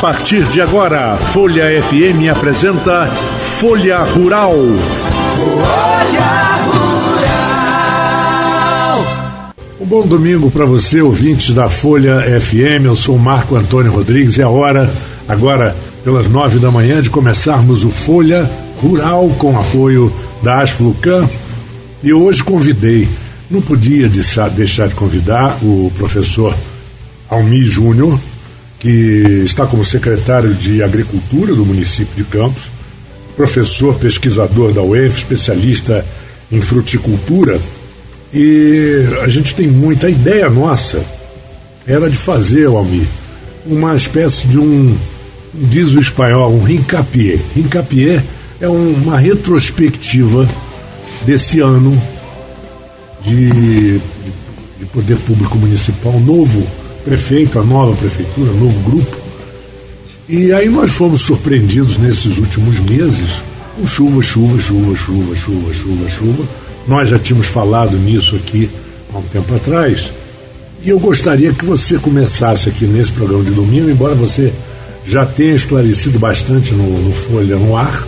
Partir de agora, Folha FM apresenta Folha Rural. Folha Rural. Um bom domingo para você, ouvintes da Folha FM. Eu sou Marco Antônio Rodrigues e é a hora, agora pelas nove da manhã, de começarmos o Folha Rural com apoio da Asflucan. E hoje convidei, não podia deixar, deixar de convidar o professor Almi Júnior, que está como secretário de Agricultura do município de Campos, professor pesquisador da UEF, especialista em fruticultura. E a gente tem muita a ideia nossa era de fazer, Almir, uma espécie de um, diz o espanhol, um rincapié. Rincapié é uma retrospectiva desse ano de, de poder público municipal novo prefeito, a nova prefeitura, novo grupo. E aí nós fomos surpreendidos nesses últimos meses com chuva, chuva, chuva, chuva, chuva, chuva, chuva. Nós já tínhamos falado nisso aqui há um tempo atrás. E eu gostaria que você começasse aqui nesse programa de domingo, embora você já tenha esclarecido bastante no, no Folha no Ar,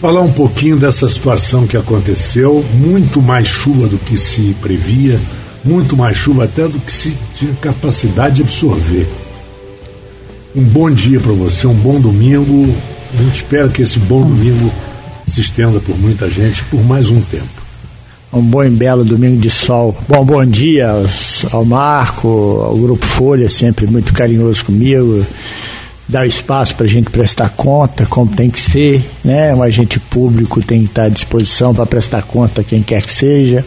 falar um pouquinho dessa situação que aconteceu, muito mais chuva do que se previa, muito mais chuva até do que se tinha capacidade de absorver. Um bom dia para você, um bom domingo. A gente espera que esse bom domingo se estenda por muita gente por mais um tempo. Um bom e belo domingo de sol. Bom, bom dia ao Marco, ao Grupo Folha, sempre muito carinhoso comigo. Dá espaço para a gente prestar conta, como tem que ser, né? Um agente público tem que estar à disposição para prestar conta quem quer que seja.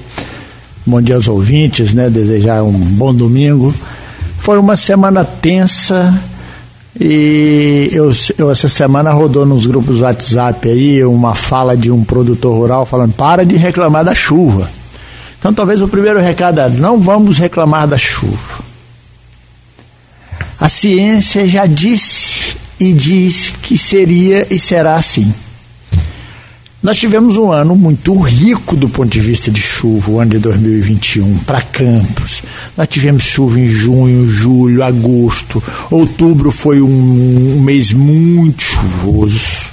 Bom dia aos ouvintes, né? Desejar um bom domingo. Foi uma semana tensa e eu, eu, essa semana rodou nos grupos WhatsApp aí uma fala de um produtor rural falando para de reclamar da chuva. Então talvez o primeiro recado é não vamos reclamar da chuva. A ciência já disse e diz que seria e será assim. Nós tivemos um ano muito rico do ponto de vista de chuva, o ano de 2021, para Campos. Nós tivemos chuva em junho, julho, agosto. Outubro foi um, um mês muito chuvoso.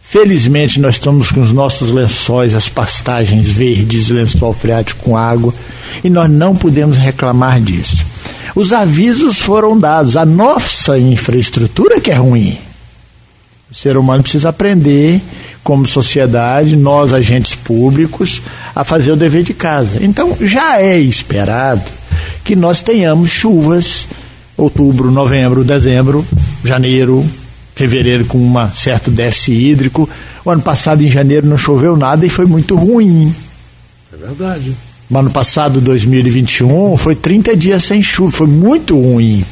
Felizmente, nós estamos com os nossos lençóis, as pastagens verdes, lençol freático com água, e nós não podemos reclamar disso. Os avisos foram dados. A nossa infraestrutura que é ruim. O ser humano precisa aprender como sociedade, nós agentes públicos, a fazer o dever de casa. Então já é esperado que nós tenhamos chuvas outubro, novembro, dezembro, janeiro, fevereiro com um certo déficit hídrico. O ano passado em janeiro não choveu nada e foi muito ruim. É verdade. O ano passado, 2021, foi 30 dias sem chuva, foi muito ruim.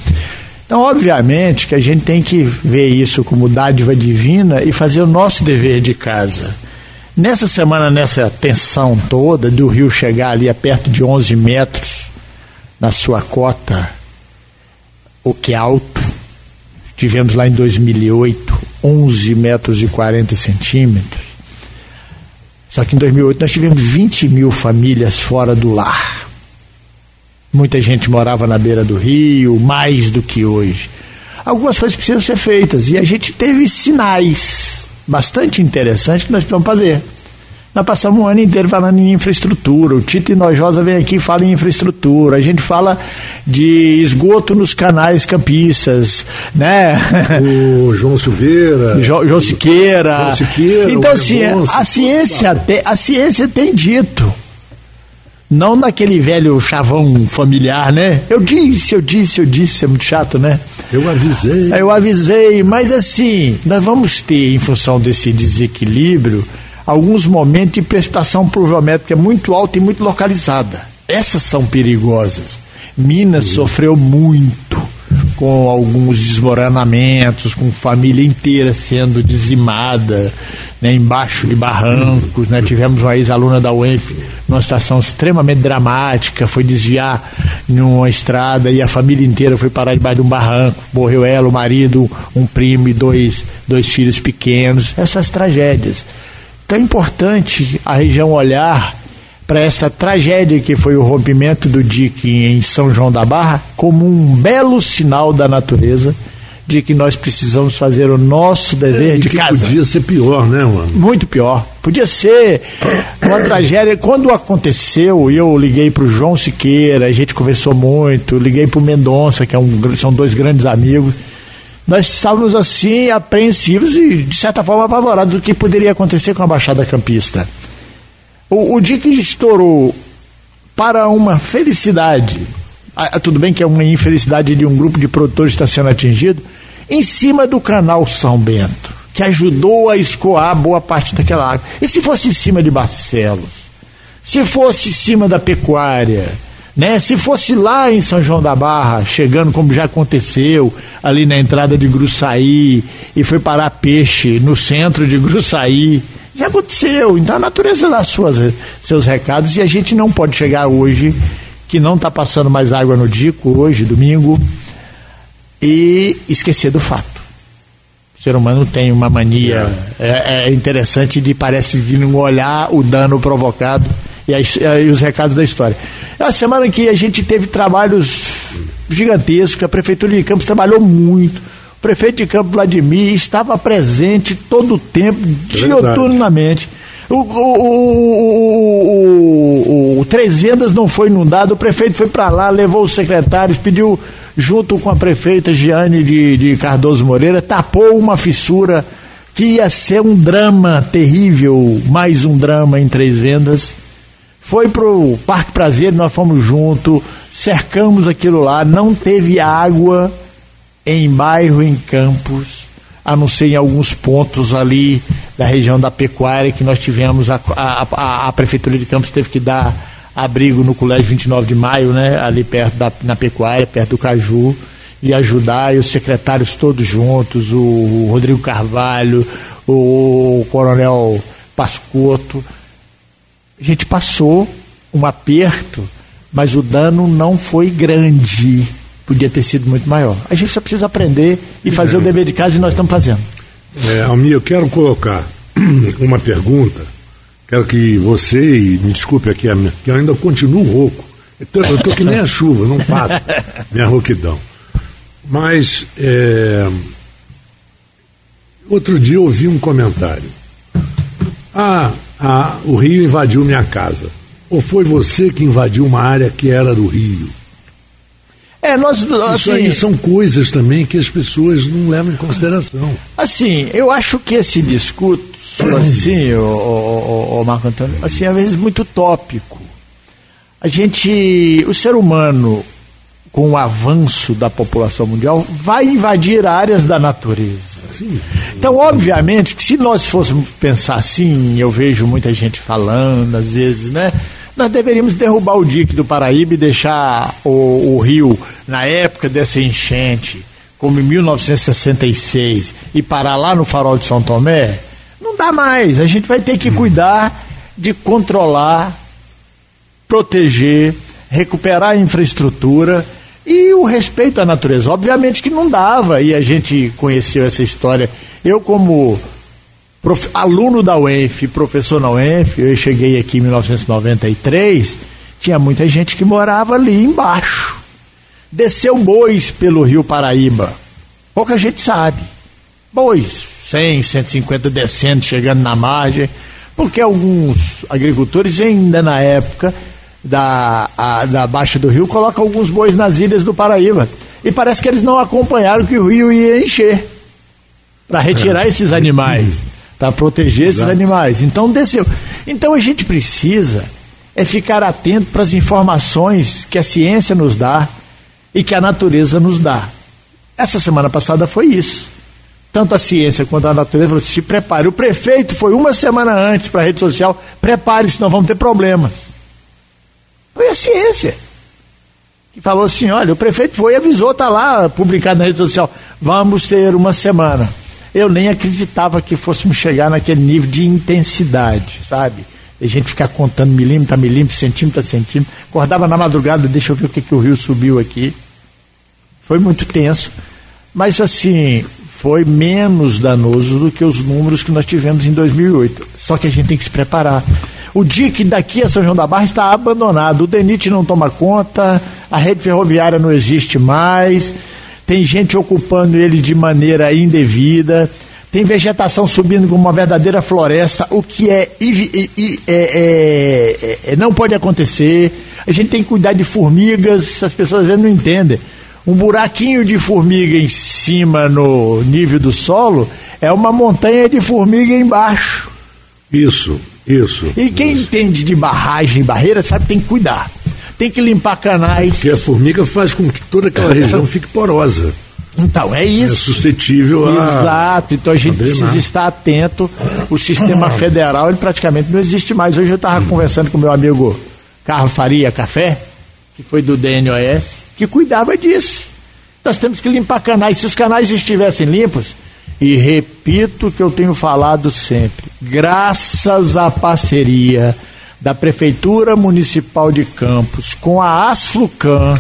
Então, obviamente, que a gente tem que ver isso como dádiva divina e fazer o nosso dever de casa. Nessa semana, nessa tensão toda do rio chegar ali a perto de 11 metros na sua cota, o que é alto, tivemos lá em 2008 11 metros e 40 centímetros. Só que em 2008 nós tivemos 20 mil famílias fora do lar. Muita gente morava na beira do rio, mais do que hoje. Algumas coisas precisam ser feitas e a gente teve sinais bastante interessantes que nós precisamos fazer. Nós passamos um ano inteiro falando em infraestrutura. O Tito Inojosa vem aqui e fala em infraestrutura. A gente fala de esgoto nos canais campistas, né? O João Silveira. Jo, João Siqueira. João Siqueira então, assim, a ciência, te, a ciência tem dito não naquele velho chavão familiar, né? Eu disse, eu disse, eu disse, é muito chato, né? Eu avisei. Eu avisei, mas assim, nós vamos ter, em função desse desequilíbrio, alguns momentos de precipitação pluviométrica muito alta e muito localizada. Essas são perigosas. Minas Sim. sofreu muito com alguns desmoronamentos, com família inteira sendo dizimada, né, embaixo de barrancos. Né? Tivemos uma ex-aluna da UENF numa situação extremamente dramática, foi desviar numa estrada e a família inteira foi parar debaixo de um barranco. Morreu ela, o marido, um primo e dois, dois filhos pequenos. Essas tragédias. Então é importante a região olhar para esta tragédia que foi o rompimento do dique em São João da Barra como um belo sinal da natureza de que nós precisamos fazer o nosso dever é, de casa. Podia ser pior, né, mano? Muito pior. Podia ser uma tragédia. Quando aconteceu, eu liguei para o João Siqueira, a gente conversou muito, liguei para o Mendonça, que é um, são dois grandes amigos. Nós estávamos assim apreensivos e, de certa forma, apavorados do que poderia acontecer com a Baixada Campista. O, o dia que estourou para uma felicidade, ah, tudo bem que é uma infelicidade de um grupo de produtores está sendo atingido, em cima do canal São Bento, que ajudou a escoar boa parte daquela água. E se fosse em cima de Barcelos? Se fosse em cima da pecuária? Né? Se fosse lá em São João da Barra, chegando como já aconteceu, ali na entrada de Gruçaí, e foi parar peixe no centro de Gruçaí, já aconteceu. Então a natureza dá suas, seus recados e a gente não pode chegar hoje, que não está passando mais água no Dico, hoje, domingo, e esquecer do fato. O ser humano tem uma mania é, é interessante de parece que não olhar o dano provocado e, e os recados da história. É uma semana em que a gente teve trabalhos gigantescos, a Prefeitura de Campos trabalhou muito prefeito de Campo Vladimir estava presente todo o tempo, é dioturnamente. O, o, o, o, Três Vendas não foi inundado, o prefeito foi para lá, levou os secretários, pediu, junto com a prefeita Giane de, de Cardoso Moreira, tapou uma fissura que ia ser um drama terrível, mais um drama em Três Vendas. Foi para o Parque Prazer, nós fomos junto, cercamos aquilo lá, não teve água em bairro, em campos, a não ser em alguns pontos ali da região da pecuária que nós tivemos, a, a, a, a Prefeitura de Campos teve que dar abrigo no Colégio 29 de Maio, né, ali perto da na pecuária, perto do Caju, e ajudar, e os secretários todos juntos, o, o Rodrigo Carvalho, o, o Coronel Pascoto. A gente passou um aperto, mas o dano não foi grande podia ter sido muito maior. A gente só precisa aprender e fazer é. o dever de casa e nós estamos fazendo. É, Almir, eu quero colocar uma pergunta. Quero que você, e me desculpe aqui, que eu ainda continuo rouco. Eu estou que nem a chuva, não passa minha rouquidão. Mas, é, outro dia eu ouvi um comentário. Ah, ah, o rio invadiu minha casa. Ou foi você que invadiu uma área que era do rio? É, nós, assim, Isso aí são coisas também que as pessoas não levam em consideração. Assim, eu acho que esse discurso, assim, o, o, o, Marco Antônio, assim, às vezes muito tópico. A gente, o ser humano, com o avanço da população mundial, vai invadir áreas da natureza. Sim. Então, obviamente, que se nós fôssemos pensar assim, eu vejo muita gente falando, às vezes, né? Nós deveríamos derrubar o dique do Paraíba e deixar o, o rio, na época dessa enchente, como em 1966, e parar lá no farol de São Tomé, não dá mais. A gente vai ter que cuidar de controlar, proteger, recuperar a infraestrutura e o respeito à natureza. Obviamente que não dava, e a gente conheceu essa história. Eu, como prof, aluno da UENF, professor na UENF, eu cheguei aqui em 1993, tinha muita gente que morava ali embaixo. Desceu bois pelo rio Paraíba. Pouca gente sabe. Bois, 100, 150 descendo, chegando na margem, porque alguns agricultores, ainda na época da, a, da Baixa do Rio, colocam alguns bois nas ilhas do Paraíba. E parece que eles não acompanharam que o rio ia encher para retirar é. esses animais para proteger Exato. esses animais. Então desceu. Então a gente precisa é ficar atento para as informações que a ciência nos dá e que a natureza nos dá. Essa semana passada foi isso. Tanto a ciência quanto a natureza falou, se prepare. O prefeito foi uma semana antes para a rede social, prepare, senão vamos ter problemas. Foi a ciência. que falou assim: olha, o prefeito foi e avisou, está lá publicado na rede social, vamos ter uma semana. Eu nem acreditava que fôssemos chegar naquele nível de intensidade, sabe? A gente ficar contando milímetro a milímetro, centímetro a centímetro. Acordava na madrugada, deixa eu ver o que, que o rio subiu aqui. Foi muito tenso. Mas assim, foi menos danoso do que os números que nós tivemos em 2008. Só que a gente tem que se preparar. O dia que daqui a São João da Barra está abandonado, o DENIT não toma conta, a rede ferroviária não existe mais, tem gente ocupando ele de maneira indevida tem vegetação subindo como uma verdadeira floresta, o que é, é, é, é, não pode acontecer. A gente tem que cuidar de formigas, as pessoas às vezes não entendem. Um buraquinho de formiga em cima no nível do solo é uma montanha de formiga embaixo. Isso, isso. E quem isso. entende de barragem, barreira, sabe que tem que cuidar. Tem que limpar canais. Porque a formiga faz com que toda aquela região fique porosa. Então, é isso. É suscetível a. Exato, então a gente precisa estar atento. O sistema federal ele praticamente não existe mais. Hoje eu estava conversando com meu amigo Carlos Faria Café, que foi do DNOS, que cuidava disso. Nós temos que limpar canais. Se os canais estivessem limpos, e repito o que eu tenho falado sempre, graças à parceria da Prefeitura Municipal de Campos com a Asflucan,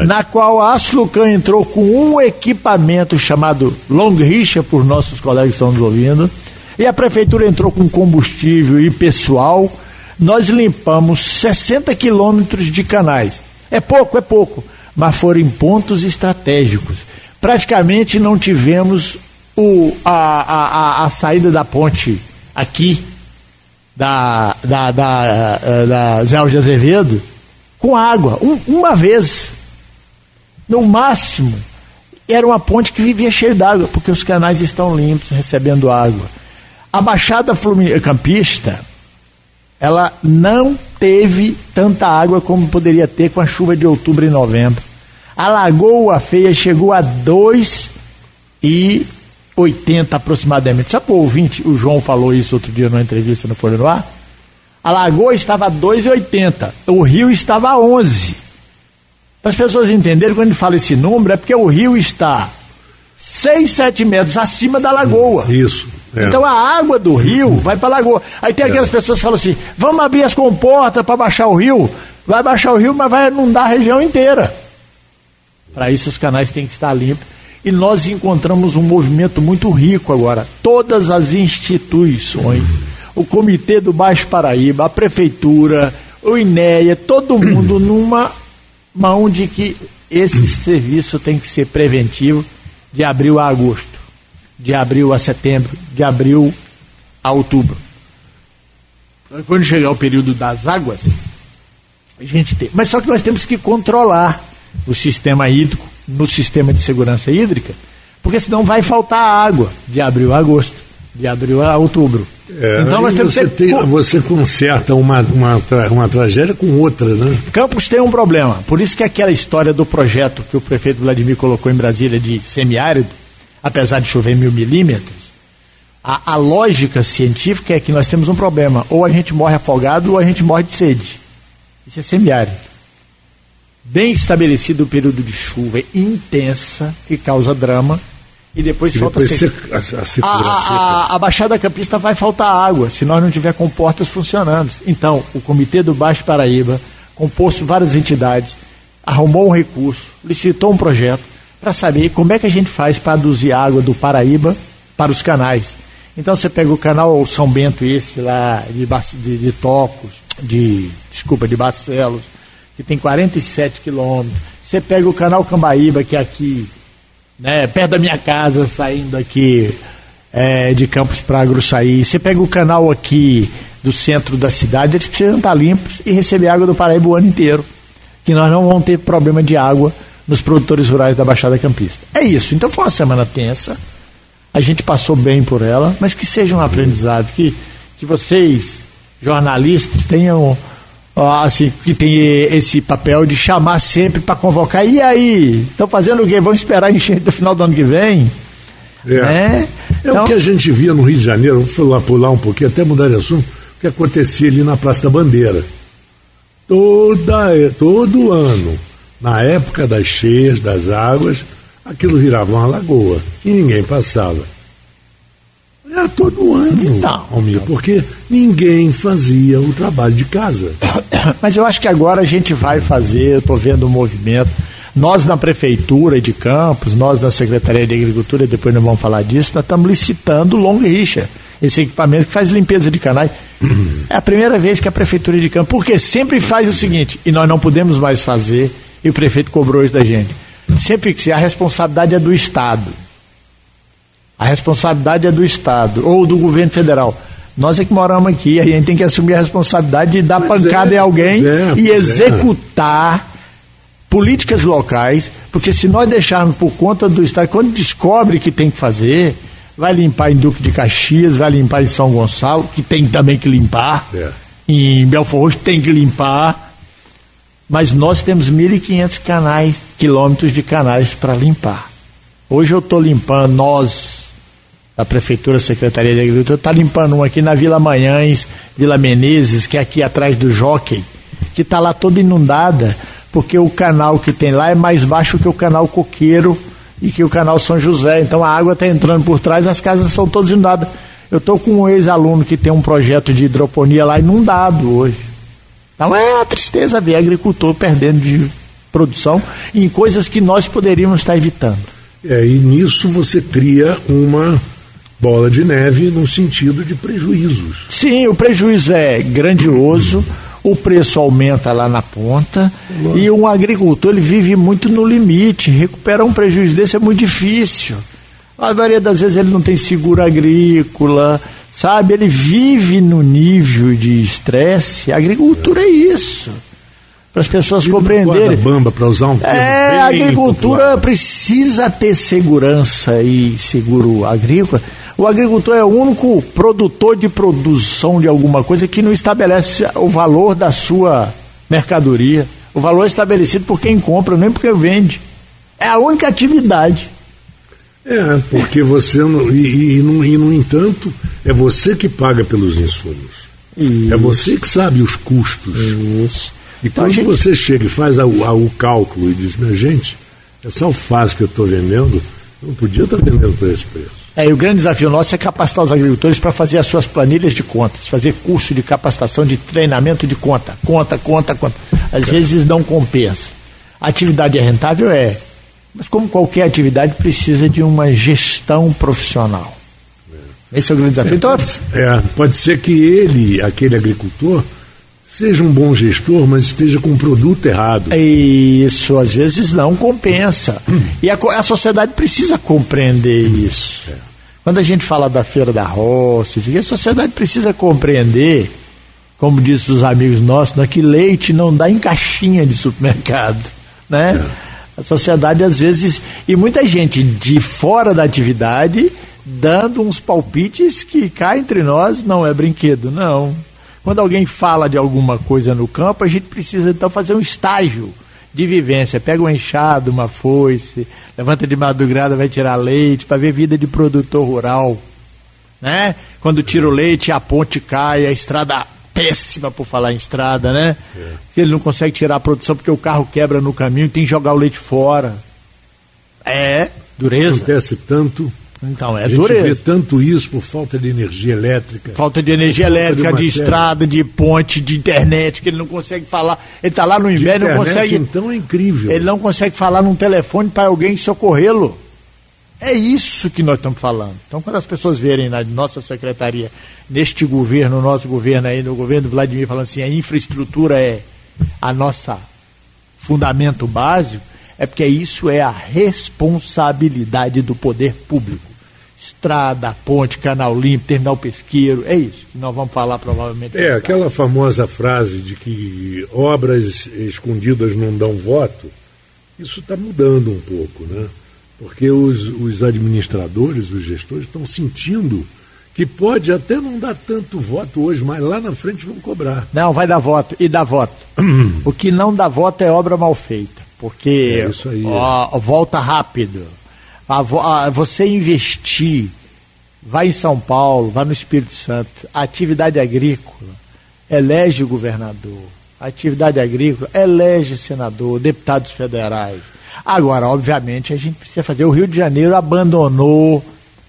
é na qual a Asflucan entrou com um equipamento chamado Long Richa, por nossos colegas que estão nos ouvindo, e a Prefeitura entrou com combustível e pessoal. Nós limpamos 60 quilômetros de canais. É pouco, é pouco, mas foram em pontos estratégicos. Praticamente não tivemos o, a, a, a, a saída da ponte aqui da, da, da, eh, da Zé de Azevedo com água, um, uma vez. No máximo, era uma ponte que vivia cheia d'água, porque os canais estão limpos, recebendo água. A Baixada Campista, ela não teve tanta água como poderia ter com a chuva de outubro e novembro. A Lagoa Feia chegou a 2 e 80 aproximadamente. Sabe o ouvinte, o João falou isso outro dia numa entrevista no Folha no Ar? A lagoa estava a 2,80, o rio estava a 11. Para as pessoas entenderem, quando ele fala esse número, é porque o rio está 6, 7 metros acima da lagoa. Isso. É. Então a água do rio vai para a lagoa. Aí tem aquelas é. pessoas que falam assim: vamos abrir as comportas para baixar o rio. Vai baixar o rio, mas vai inundar a região inteira. Para isso os canais têm que estar limpos e nós encontramos um movimento muito rico agora. Todas as instituições, o Comitê do Baixo Paraíba, a Prefeitura, o INEA, todo mundo numa mão de que esse serviço tem que ser preventivo de abril a agosto, de abril a setembro, de abril a outubro. Quando chegar o período das águas, a gente tem. Mas só que nós temos que controlar o sistema hídrico no sistema de segurança hídrica, porque senão vai faltar água de abril a agosto, de abril a outubro. É, então nós temos você, que... tem, você conserta uma, uma, uma tragédia com outra, né? Campos tem um problema. Por isso que aquela história do projeto que o prefeito Vladimir colocou em Brasília de semiárido, apesar de chover mil milímetros, a, a lógica científica é que nós temos um problema. Ou a gente morre afogado ou a gente morre de sede. Isso é semiárido bem estabelecido o período de chuva intensa, que causa drama, e depois e falta depois seca. A, a, a, a, Baixada Campista vai faltar água, se nós não tiver comportas funcionando. Então, o Comitê do Baixo Paraíba, composto várias entidades, arrumou um recurso, licitou um projeto para saber como é que a gente faz para aduzir água do Paraíba para os canais. Então você pega o canal São Bento, esse lá de, de, de Tocos, de, desculpa, de Barcelos, que tem 47 quilômetros. Você pega o canal Cambaíba, que é aqui, né, perto da minha casa, saindo aqui é, de Campos para Gruçaí. Você pega o canal aqui do centro da cidade, eles precisam estar limpos e receber água do Paraíba o ano inteiro. Que nós não vamos ter problema de água nos produtores rurais da Baixada Campista. É isso. Então foi uma semana tensa. A gente passou bem por ela, mas que seja um aprendizado, que, que vocês, jornalistas, tenham assim, que tem esse papel de chamar sempre para convocar. E aí? Estão fazendo o quê? Vão esperar encher do final do ano que vem? É. É então... o que a gente via no Rio de Janeiro, vou falar, pular um pouquinho, até mudar de assunto, o que acontecia ali na Praça da Bandeira. Toda, todo ano, Na época das cheias, das águas, aquilo virava uma lagoa e ninguém passava. Era todo ano, Não. Almir, porque ninguém fazia o trabalho de casa. Mas eu acho que agora a gente vai fazer, estou vendo o movimento. Nós na Prefeitura de Campos, nós na Secretaria de Agricultura, depois nós vamos falar disso, nós estamos licitando Long Richa, esse equipamento que faz limpeza de canais. É a primeira vez que a Prefeitura de Campos, porque sempre faz o seguinte, e nós não podemos mais fazer, e o prefeito cobrou isso da gente. Sempre que a responsabilidade é do Estado. A responsabilidade é do Estado ou do governo federal. Nós é que moramos aqui, a gente tem que assumir a responsabilidade de dar Pois pancada é, em alguém é, e é. executar políticas locais, porque se nós deixarmos por conta do Estado, quando descobre que tem que fazer, vai limpar em Duque de Caxias, vai limpar em São Gonçalo, que tem também que limpar, É. em Belfort Roxo tem que limpar, mas nós temos 1.500 canais, quilômetros de canais para limpar. Hoje eu estou limpando, nós, da Prefeitura, Secretaria de Agricultura, está limpando um aqui na Vila Manhães, Vila Menezes, que é aqui atrás do Jockey, que está lá toda inundada, porque o canal que tem lá é mais baixo que o canal Coqueiro e que o canal São José. Então a água está entrando por trás, as casas são todas inundadas. Eu estou com um ex-aluno que tem um projeto de hidroponia lá inundado hoje. Então é uma tristeza ver agricultor perdendo de produção em coisas que nós poderíamos estar evitando. É, e nisso você cria uma bola de neve no sentido de prejuízos. Sim, o prejuízo é grandioso, o preço aumenta lá na ponta e um agricultor ele vive muito no limite. Recuperar um prejuízo desse é muito difícil. A maioria das vezes ele não tem seguro agrícola, sabe? Ele vive no nível de estresse. A agricultura é isso. Para as pessoas compreenderem. bamba para usar um termo É, a agricultura popular. precisa ter segurança e seguro agrícola. O agricultor é o único produtor de produção de alguma coisa que não estabelece o valor da sua mercadoria. O valor é estabelecido por quem compra, nem por quem vende. É a única atividade. É, porque você não, e, e, no, e, no entanto é você que paga pelos insumos. Isso. É você que sabe os custos. Isso. E Então, quando gente- você chega e faz a- a- o cálculo e diz, minha gente, essa alface que eu estou vendendo, eu não podia estar vendendo por esse preço. É, e o grande desafio nosso é capacitar os agricultores para fazer as suas planilhas de contas, fazer curso de capacitação, de treinamento de conta. Conta, conta, conta. Às vezes não compensa. A atividade é rentável? É. Mas como qualquer atividade precisa de uma gestão profissional. Esse é o grande desafio. Então, É, pode ser que ele, aquele agricultor, seja um bom gestor, mas esteja com um produto errado. Isso, às vezes não compensa. E a, a sociedade precisa compreender isso. Quando a gente fala da feira da roça, a sociedade precisa compreender, como diz os amigos nossos, né, que leite não dá em caixinha de supermercado. Né? A sociedade, às vezes, e muita gente de fora da atividade dando uns palpites que cá entre nós não é brinquedo, não. Quando alguém fala de alguma coisa no campo, a gente precisa então fazer um estágio de vivência. Pega uma enxada, uma foice, levanta de madrugada, vai tirar leite, para ver vida de produtor rural. Né? Quando tira o leite, a ponte cai, a estrada péssima por falar em estrada, né? Ele não consegue tirar a produção porque o carro quebra no caminho, tem que jogar o leite fora. É, dureza. Acontece tanto. Então, é a gente vê dureza. tanto isso por falta de energia elétrica. Falta de energia elétrica, de, série. estrada, de ponte, de internet, que ele não consegue falar. Ele está lá no De inverno, não internet, consegue. então é incrível. Ele não consegue falar num telefone para alguém socorrê-lo. É isso que nós estamos falando. Então, quando as pessoas verem na nossa secretaria, neste governo, no nosso governo aí, no governo do Vladimir, falando assim, a infraestrutura é a nossa fundamento básico, é porque isso é a responsabilidade do poder público. Estrada, ponte, canal limpo, terminal pesqueiro, é isso que nós vamos falar provavelmente. É, aquela famosa frase de que obras escondidas não dão voto, isso está mudando um pouco, né? Porque os, os administradores, os gestores estão sentindo que pode até não dar tanto voto hoje, mas lá na frente vão cobrar. Não, vai dar voto. E dá voto. o que não dá voto é obra mal feita. Porque É ó, volta rápido. A a- você investir, vai em São Paulo, vai no Espírito Santo, atividade agrícola, elege o governador. atividade agrícola, elege senador, deputados federais. Agora, obviamente, a gente precisa fazer. O Rio de Janeiro abandonou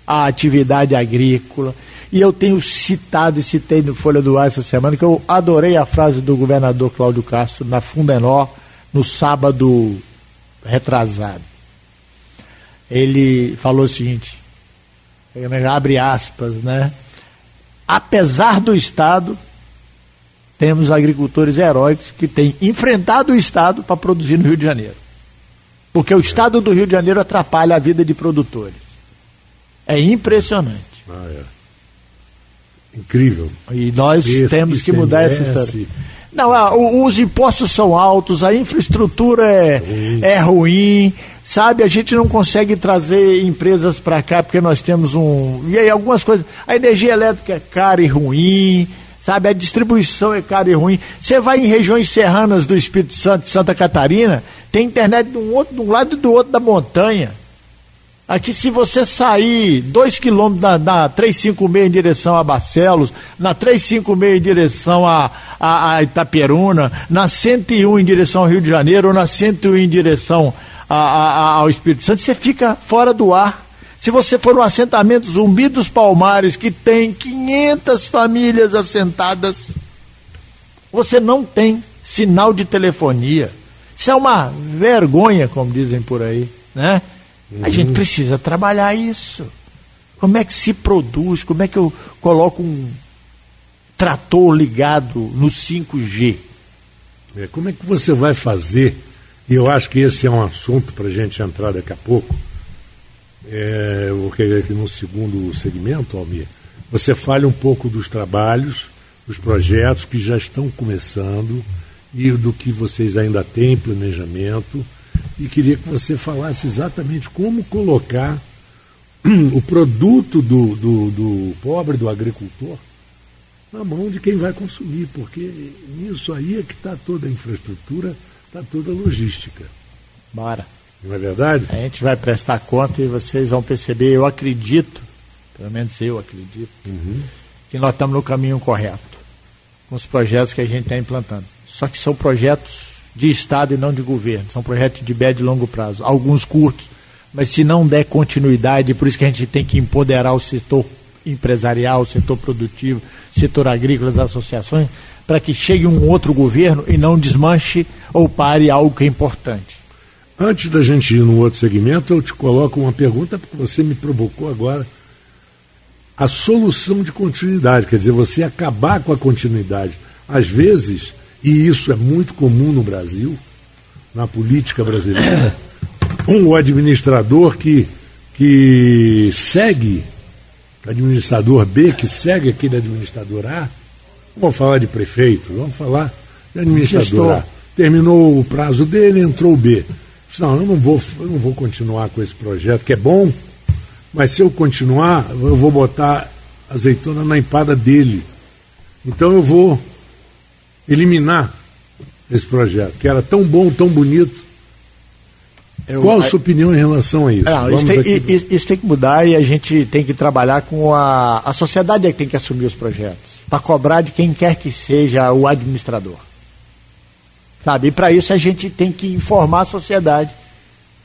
a atividade agrícola. E eu tenho citado e citei no Folha do Ar essa semana que eu adorei a frase do governador Cláudio Castro na Fundenor, no sábado retrasado. Ele falou o seguinte, abre aspas, né? Apesar do Estado, temos agricultores heróicos que têm enfrentado o Estado para produzir no Rio de Janeiro. Porque o Estado do Rio de Janeiro atrapalha a vida de produtores. É impressionante. Ah, é. Incrível. E nós Esse temos que mudar essa história. Não, ah, os impostos são altos, a infraestrutura é ruim. é ruim, sabe? A gente não consegue trazer empresas para cá porque nós temos um. E aí, algumas coisas. A energia elétrica é cara e ruim, sabe? A distribuição é cara e ruim. Você vai em regiões serranas do Espírito Santo, Santa Catarina, tem internet de um, outro, de um lado e do outro da montanha. Aqui, se você sair dois quilômetros da, da 356 em direção a Barcelos, na 356 em direção a, a, a Itaperuna, na 101 em direção ao Rio de Janeiro, ou na 101 em direção a, a, ao Espírito Santo, você fica fora do ar. Se você for no assentamento Zumbi dos Palmares, que tem 500 famílias assentadas, você não tem sinal de telefonia. Isso é uma vergonha, como dizem por aí, né? A gente uhum. precisa trabalhar isso. Como é que se produz? Como é que eu coloco um trator ligado no 5G? É, como é que você vai fazer? E eu acho que esse é um assunto para a gente entrar daqui a pouco. É, eu vou querer aqui no segundo segmento, Almir. Você fale um pouco dos trabalhos, dos projetos que já estão começando e do que vocês ainda têm planejamento e queria que você falasse exatamente como colocar o produto do, do, do pobre, do agricultor, na mão de quem vai consumir, porque nisso aí é que está toda a infraestrutura, está toda a logística. Bora. Não é verdade? A gente vai prestar conta e vocês vão perceber, eu acredito, pelo menos eu acredito, uhum. que nós estamos no caminho correto, com os projetos que a gente está implantando. Só que são projetos de Estado e não de governo. São projetos de médio e longo prazo, alguns curtos, mas se não der continuidade, por isso que a gente tem que empoderar o setor empresarial, o setor produtivo, o setor agrícola, as associações, para que chegue um outro governo e não desmanche ou pare algo que é importante. Antes da gente ir no outro segmento, eu te coloco uma pergunta, porque você me provocou agora. A solução de continuidade, quer dizer, você acabar com a continuidade. Às vezes, e isso é muito comum no Brasil, na política brasileira, um administrador que, que segue, administrador B que segue aquele administrador A, vamos falar de prefeito, vamos falar de administrador A. Terminou o prazo dele, entrou o B. Não, eu não vou, eu não vou continuar com esse projeto, que é bom, mas se eu continuar, eu vou botar azeitona na empada dele. Então eu vou eliminar esse projeto, que era tão bom, tão bonito. Eu, Qual a sua opinião em relação a isso? Não, isso, tem, isso, isso, tem, que mudar e a gente tem que trabalhar com a. A sociedade é que tem que assumir os projetos, para cobrar de quem quer que seja o administrador. Sabe? E para isso a gente tem que informar a sociedade.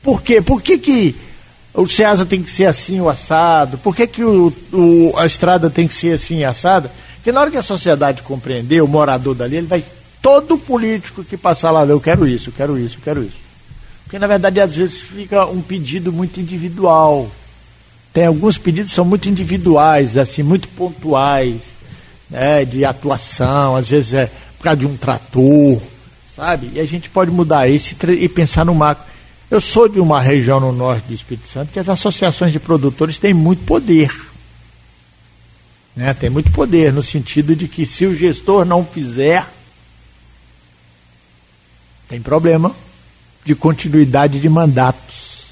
Por quê? Por que, que o César tem que ser assim, o assado? Por que, que o, o, a estrada tem que ser assim, assada? Porque na hora que a sociedade compreender, o morador dali, ele vai. Todo político que passar lá, eu quero isso, eu quero isso, eu quero isso. Porque na verdade às vezes fica um pedido muito individual. Tem alguns pedidos que são muito individuais, assim, muito pontuais, né, de atuação, às vezes é por causa de um trator, sabe? E a gente pode mudar isso e pensar no macro. Eu sou de uma região no norte do Espírito Santo que as associações de produtores têm muito poder. Né? Tem muito poder no sentido de que se o gestor não fizer, tem problema de continuidade de mandatos.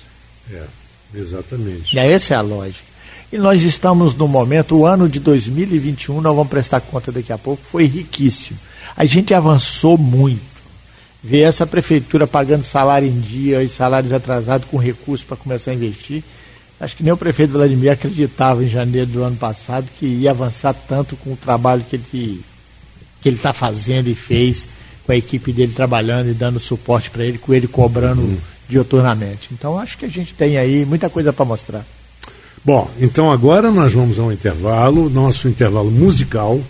É, exatamente. E essa é a lógica. E nós estamos no momento, o ano de 2021, nós vamos prestar conta daqui a pouco, foi riquíssimo. A gente avançou muito. Ver essa prefeitura pagando salário em dia e salários atrasados com recursos para começar a investir Acho que nem o prefeito Vladimir acreditava em janeiro do ano passado que ia avançar tanto com o trabalho que ele que ele está fazendo e fez com a equipe dele trabalhando e dando suporte para ele, com ele cobrando uhum. dioturnamente. Então acho que a gente tem aí muita coisa para mostrar. Bom, então agora nós vamos a um intervalo, nosso intervalo musical,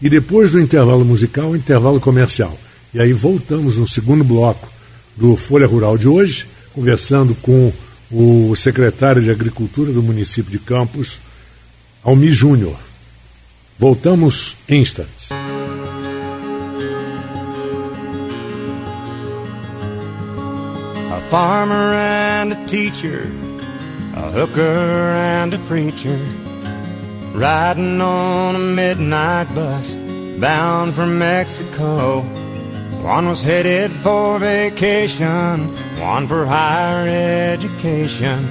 e depois do intervalo musical, o intervalo comercial. E aí voltamos no segundo bloco do Folha Rural de hoje, conversando com o secretário de Agricultura do município de Campos, Almi Júnior. Voltamos em instantes. A farmer and a teacher, a hooker and a preacher, riding on a midnight bus bound for Mexico. One was headed for vacation, one for higher education,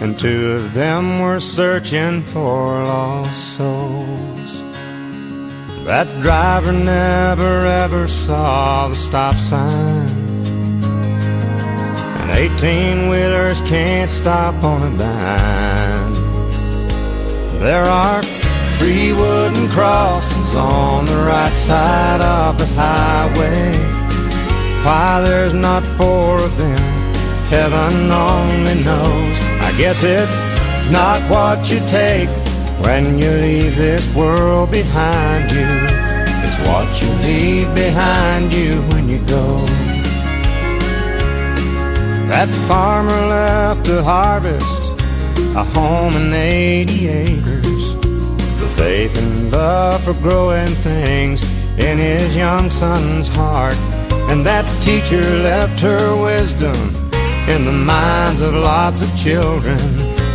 and two of them were searching for lost souls. That driver never ever saw the stop sign. And 18 wheelers can't stop on a dime. There are Three wooden crosses on the right side of the highway. Why there's not four of them, heaven only knows. I guess it's not what you take when you leave this world behind you. It's what you leave behind you when you go. That farmer left to harvest a home and 80 acres faith and love for growing things in his young son's heart. And that teacher left her wisdom in the minds of lots of children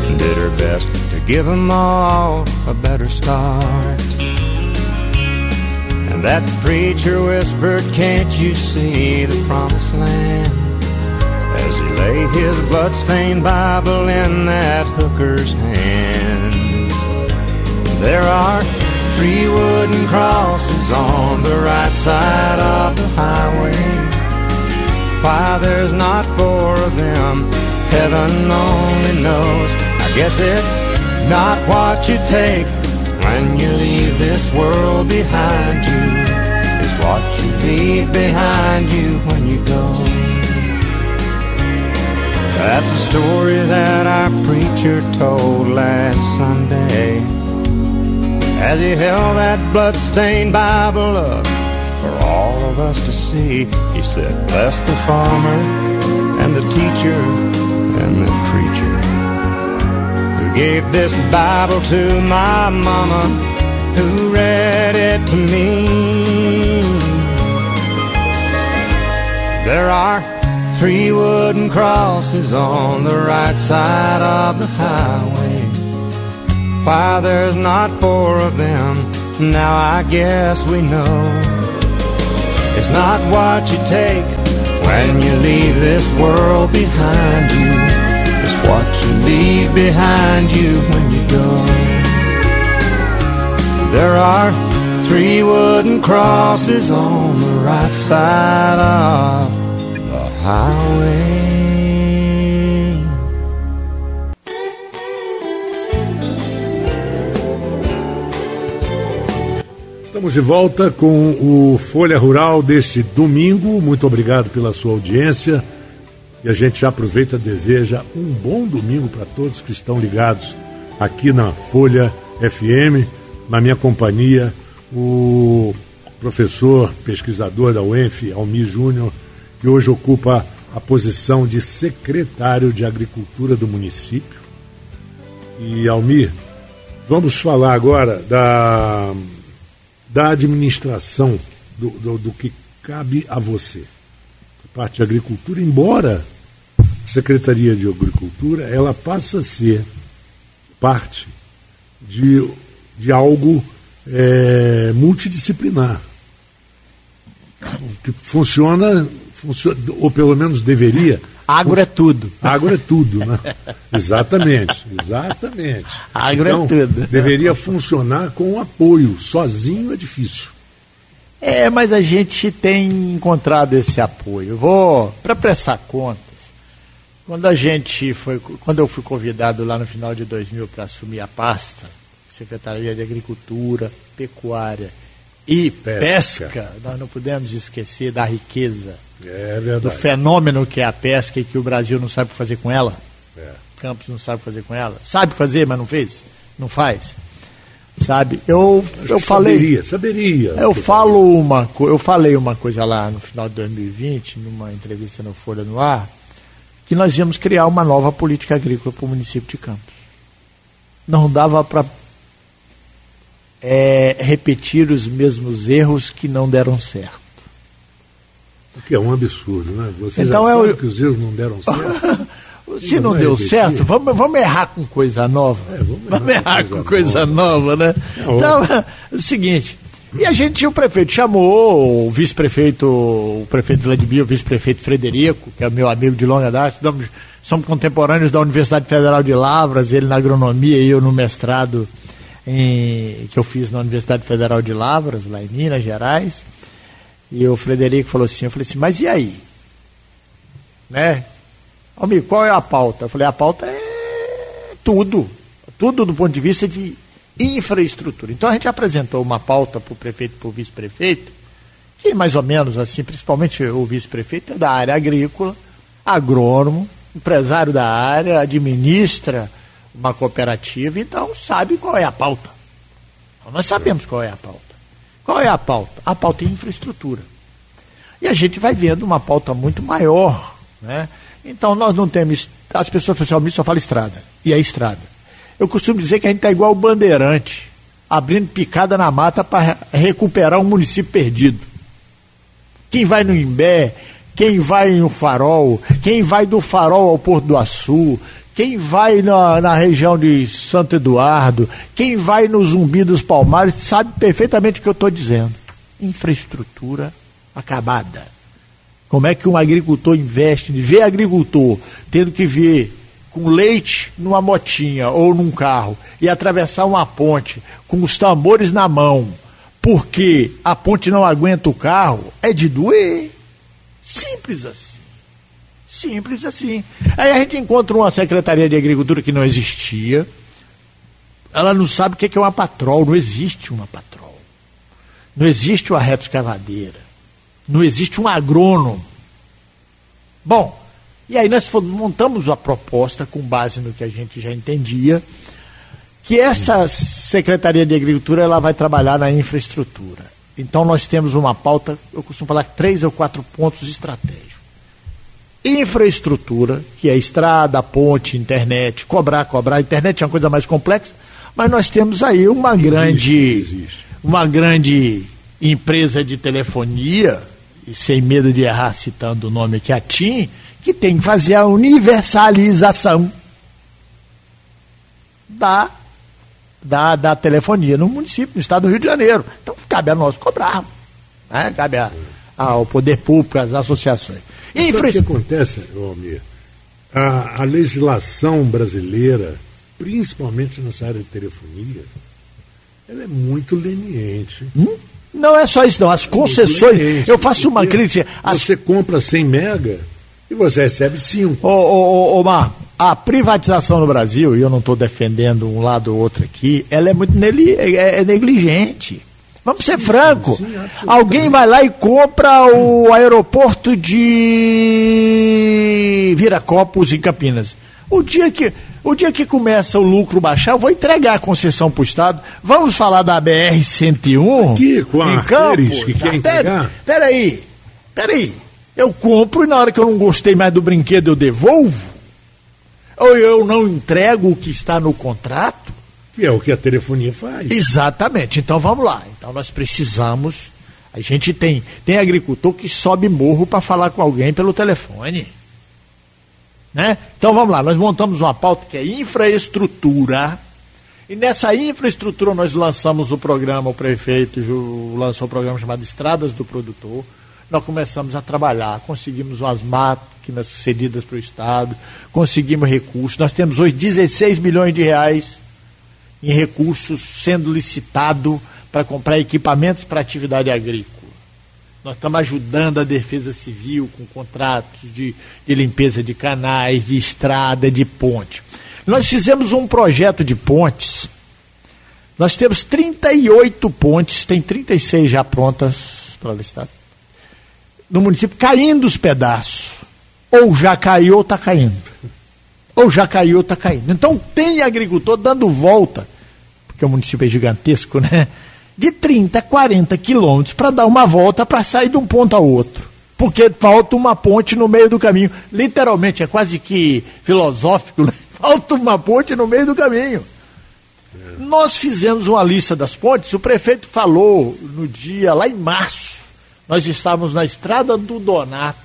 and did her best to give them all a better start. And that preacher whispered, Can't you see the promised land? As he laid his bloodstained Bible in that hooker's hand. There are three wooden crosses on the right side of the highway. Why there's not four of them, heaven only knows. I guess it's not what you take when you leave this world behind you. It's what you leave behind you when you go. That's a story that our preacher told last Sunday as he held that blood-stained Bible up for all of us to see. He said, Bless the farmer and the teacher and the preacher who gave this Bible to my mama who read it to me. There are three wooden crosses on the right side of the highway why there's not four of them, now I guess we know. It's not what you take when you leave this world behind you. It's what you leave behind you when you go. There are three wooden crosses on the right side of the highway. Estamos de volta com o Folha Rural deste domingo. Muito obrigado pela sua audiência. E a gente já aproveita e deseja um bom domingo para todos que estão ligados aqui na Folha FM, na minha companhia, o professor pesquisador da UENF, Almir Júnior, que hoje ocupa a posição de secretário de Agricultura do município. E Almir, vamos falar agora da da administração do, do, do que cabe a você. A parte de agricultura, embora a Secretaria de Agricultura, ela passa a ser parte de, de algo é, multidisciplinar, que funciona, funciona, ou pelo menos deveria, Agro é tudo. Agro é tudo, né? exatamente, exatamente. Agro é então, é tudo. Deveria funcionar com apoio, sozinho é difícil. É, mas a gente tem encontrado esse apoio. Vou para prestar contas. Quando a gente foi, quando eu fui convidado lá no final de 2000 para assumir a pasta, Secretaria de Agricultura, Pecuária e pesca. pesca. Nós não podemos esquecer da riqueza, é do fenômeno que é a pesca e que o Brasil não sabe fazer com ela. É. Campos não sabe fazer com ela. Sabe fazer, mas não fez? Não faz. Sabe? Eu, eu falei. Saberia, saberia. Eu falo uma eu falei uma coisa lá no final de 2020, numa entrevista no Folha no Ar, que nós íamos criar uma nova política agrícola para o município de Campos. Não dava para é, repetir os mesmos erros que não deram certo. O que é um absurdo, né? Você então, já é que os erros não deram certo. Se não, não deu repetir. certo, vamos, vamos errar com coisa nova. É, vamos, vamos errar, com coisa, nova, nova né? É então, é o seguinte. E a gente, o prefeito chamou o vice-prefeito, o prefeito Vladimir, o vice-prefeito Frederico, que é meu amigo de longa data, estudamos, somos contemporâneos da Universidade Federal de Lavras, ele na agronomia e eu no mestrado em, que eu fiz na Universidade Federal de Lavras, lá em Minas Gerais. E o Frederico falou assim, eu falei assim, mas e aí? Né? Amigo, qual é a pauta? Eu falei, a pauta é tudo. Tudo do ponto de vista de infraestrutura. Então a gente apresentou uma pauta para o prefeito e para o vice-prefeito, que mais ou menos assim, principalmente o vice-prefeito é da área agrícola, agrônomo, empresário da área, administra uma cooperativa, então sabe qual é a pauta. Nós sabemos qual é a pauta. Qual é a pauta? A pauta é infraestrutura. E a gente vai vendo uma pauta muito maior, né? Então nós não temos. As pessoas falam assim, só fala estrada. E é estrada. Eu costumo dizer que a gente está igual o bandeirante, abrindo picada na mata para recuperar um município perdido. Quem vai no Imbé, quem vai no Farol, quem vai do Farol ao Porto do Açu, quem vai na, na região de Santo Eduardo, quem vai no Zumbi dos Palmares, sabe perfeitamente o que eu estou dizendo. Infraestrutura acabada. Como é que um agricultor investe, vê agricultor tendo que ver com leite numa motinha ou num carro e atravessar uma ponte com os tambores na mão, porque a ponte não aguenta o carro, é de doer. Simples assim. Simples assim. Aí a gente encontra uma Secretaria de Agricultura que não existia. Ela não sabe o que é uma patrol. Não existe uma patrol. Não existe uma reta escavadeira. Não existe um agrônomo. Bom, e aí nós montamos a proposta com base no que a gente já entendia, que essa Secretaria de Agricultura ela vai trabalhar na infraestrutura. Então nós temos uma pauta, eu costumo falar três ou quatro pontos estratégicos. Infraestrutura, que é estrada, ponte, internet, cobrar, cobrar. A internet é uma coisa mais complexa, mas nós temos aí uma grande, existe. uma grande empresa de telefonia e sem medo de errar citando o nome aqui, a TIM, que tem que fazer a universalização da, da, da telefonia no município, no estado do Rio de Janeiro. Então cabe a nós cobrar, né? cabe a, ao poder público, às associações. Sabe o que acontece, Almir? A, a legislação brasileira, principalmente nessa área de telefonia, ela é muito leniente. Hum? Não é só isso, não. As concessões. Eu faço uma crítica. As... Você compra 100 mega e você recebe 5. Ô, ô, ô, ô Mar, a privatização no Brasil, e eu não estou defendendo um lado ou outro aqui, ela é muito é, é negligente. Vamos ser franco. Sim, Alguém vai lá e compra o aeroporto de Viracopos em Campinas. O dia que o dia que começa o lucro baixar, eu vou entregar a concessão para o Estado. Vamos falar da BR-101? Aqui, com a Campos. que quer entregar? Peraí, peraí. Eu compro e na hora que eu não gostei mais do brinquedo eu devolvo? Ou eu não entrego o que está no contrato? É o que a telefonia faz. Exatamente. Então vamos lá. Então nós precisamos. A gente tem, tem agricultor que sobe morro para falar com alguém pelo telefone. Né? Então vamos lá, nós montamos uma pauta que é infraestrutura. E nessa infraestrutura nós lançamos o programa, o prefeito lançou um programa chamado Estradas do Produtor. Nós começamos a trabalhar, conseguimos umas máquinas cedidas para o Estado, conseguimos recursos. Nós temos hoje 16 milhões de reais em recursos sendo licitado para comprar equipamentos para atividade agrícola. Nós estamos ajudando a Defesa Civil com contratos de, de limpeza de canais, de estrada, de ponte. Nós fizemos um projeto de pontes Nós temos 38 pontes, tem 36 já prontas para licitar. No município, caindo os pedaços. Ou já caiu ou está caindo. Ou já caiu ou está caindo. Então tem agricultor dando volta, porque o município é gigantesco, né? De 30, 40 quilômetros para dar uma volta para sair de um ponto ao outro. Porque falta uma ponte no meio do caminho. Literalmente, é quase que filosófico, né? Falta uma ponte no meio do caminho. Nós fizemos uma lista das pontes, o prefeito falou no dia, lá em março, nós estávamos na estrada do Donato.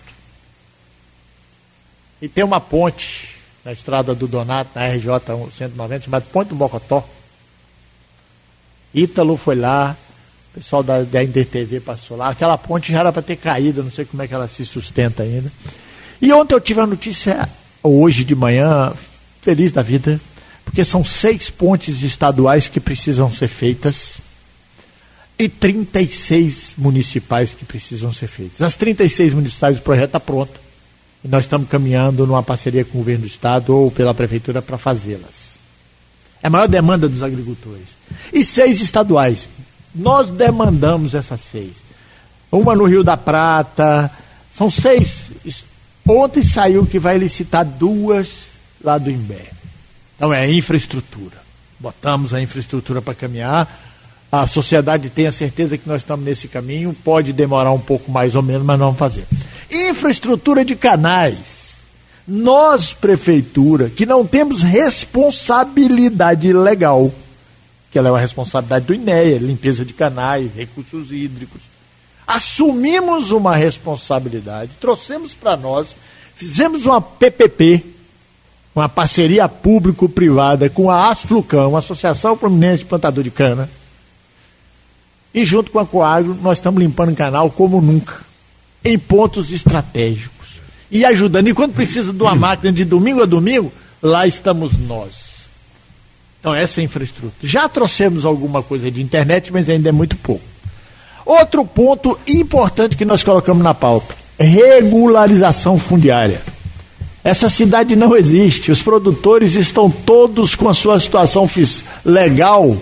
E tem uma ponte na estrada do Donato, na RJ 190, chamada Ponte do Bocotó. Ítalo foi lá, o pessoal da, da INDTV passou lá. Aquela ponte já era para ter caído, não sei como é que ela se sustenta ainda. E ontem eu tive a notícia, hoje de manhã, feliz da vida, porque são seis pontes estaduais que precisam ser feitas e 36 municipais que precisam ser feitas. As 36 municipais, o projeto está pronto. E nós estamos caminhando numa parceria com o governo do estado ou pela prefeitura para fazê-las. É a maior demanda dos agricultores. E seis estaduais. Nós demandamos essas seis. Uma no Rio da Prata. São seis. Ontem saiu que vai licitar duas lá do Imbé. Então é infraestrutura. Botamos a infraestrutura para caminhar. A sociedade tem a certeza que nós estamos nesse caminho. Pode demorar um pouco mais ou menos, mas não vamos fazer. Infraestrutura de canais. Nós, prefeitura, que não temos responsabilidade legal, que ela é uma responsabilidade do INEA, limpeza de canais, recursos hídricos, assumimos uma responsabilidade, trouxemos para nós, fizemos uma PPP, uma parceria público-privada com a Asflucão, Associação Fluminense de Plantador de Cana, e junto com a Coagro, nós estamos limpando o canal como nunca, em pontos estratégicos. E ajudando. E quando precisa de uma máquina de domingo a domingo, lá estamos nós. Então, essa é a infraestrutura. Já trouxemos alguma coisa de internet, mas ainda é muito pouco. Outro ponto importante que nós colocamos na pauta: regularização fundiária. Essa cidade não existe. Os produtores estão todos com a sua situação legal